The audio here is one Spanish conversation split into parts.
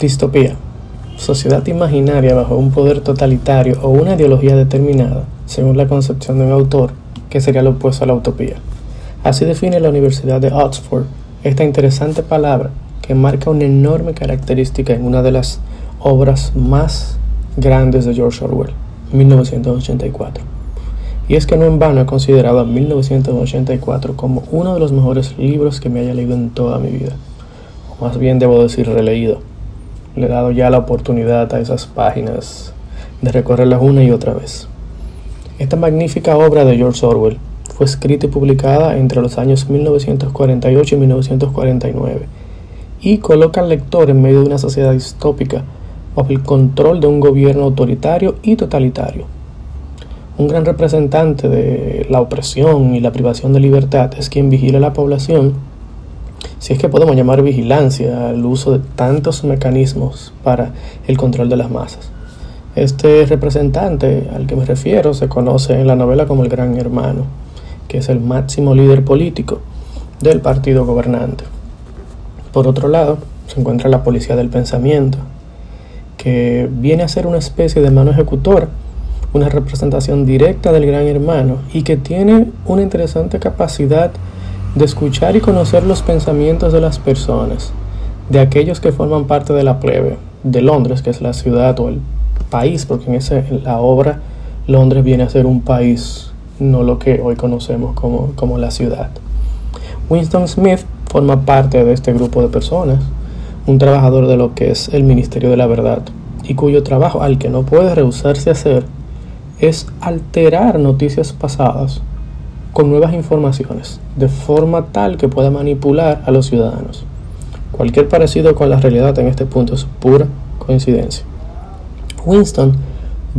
Distopía. Sociedad imaginaria bajo un poder totalitario o una ideología determinada, según la concepción de un autor, que sería lo opuesto a la utopía. Así define la Universidad de Oxford esta interesante palabra que marca una enorme característica en una de las obras más grandes de George Orwell, 1984. Y es que no en vano he considerado a 1984 como uno de los mejores libros que me haya leído en toda mi vida. O más bien debo decir releído. Le he dado ya la oportunidad a esas páginas de recorrerlas una y otra vez. Esta magnífica obra de George Orwell fue escrita y publicada entre los años 1948 y 1949 y coloca al lector en medio de una sociedad distópica bajo el control de un gobierno autoritario y totalitario. Un gran representante de la opresión y la privación de libertad es quien vigila a la población, si es que podemos llamar vigilancia al uso de tantos mecanismos para el control de las masas. Este representante al que me refiero se conoce en la novela como el Gran Hermano, que es el máximo líder político del partido gobernante. Por otro lado, se encuentra la policía del pensamiento, que viene a ser una especie de mano ejecutora, una representación directa del gran hermano y que tiene una interesante capacidad de escuchar y conocer los pensamientos de las personas, de aquellos que forman parte de la plebe, de Londres, que es la ciudad o el país, porque en, ese, la obra Londres viene a ser un país, no lo que hoy conocemos como, como la ciudad. Winston Smith forma parte de este grupo de personas un trabajador de lo que es el Ministerio de la Verdad y cuyo trabajo al que no puede rehusarse hacer es alterar noticias pasadas con nuevas informaciones, de forma tal que pueda manipular a los ciudadanos. Cualquier parecido con la realidad en este punto es pura coincidencia. Winston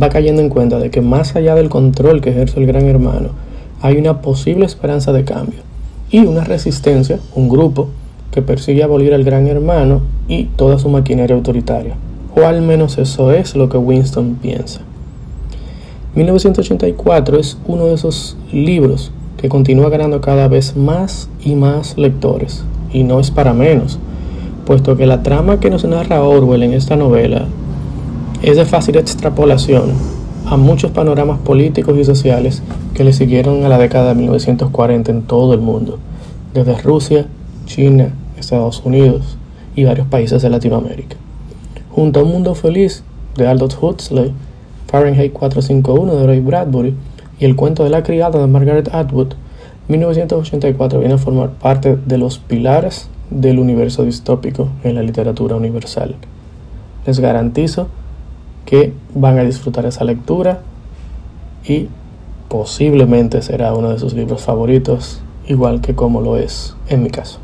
va cayendo en cuenta de que más allá del control que ejerce el gran hermano, hay una posible esperanza de cambio y una resistencia, un grupo que persigue abolir al gran hermano y toda su maquinaria autoritaria. O al menos eso es lo que Winston piensa. 1984 es uno de esos libros que continúa ganando cada vez más y más lectores. Y no es para menos, puesto que la trama que nos narra Orwell en esta novela es de fácil extrapolación a muchos panoramas políticos y sociales que le siguieron a la década de 1940 en todo el mundo, desde Rusia, China, Estados Unidos y varios países de Latinoamérica. Junto a Un Mundo Feliz de Aldous Huxley, Fahrenheit 451 de Ray Bradbury y El cuento de la criada de Margaret Atwood, 1984 viene a formar parte de los pilares del universo distópico en la literatura universal. Les garantizo que van a disfrutar esa lectura y posiblemente será uno de sus libros favoritos, igual que como lo es en mi caso.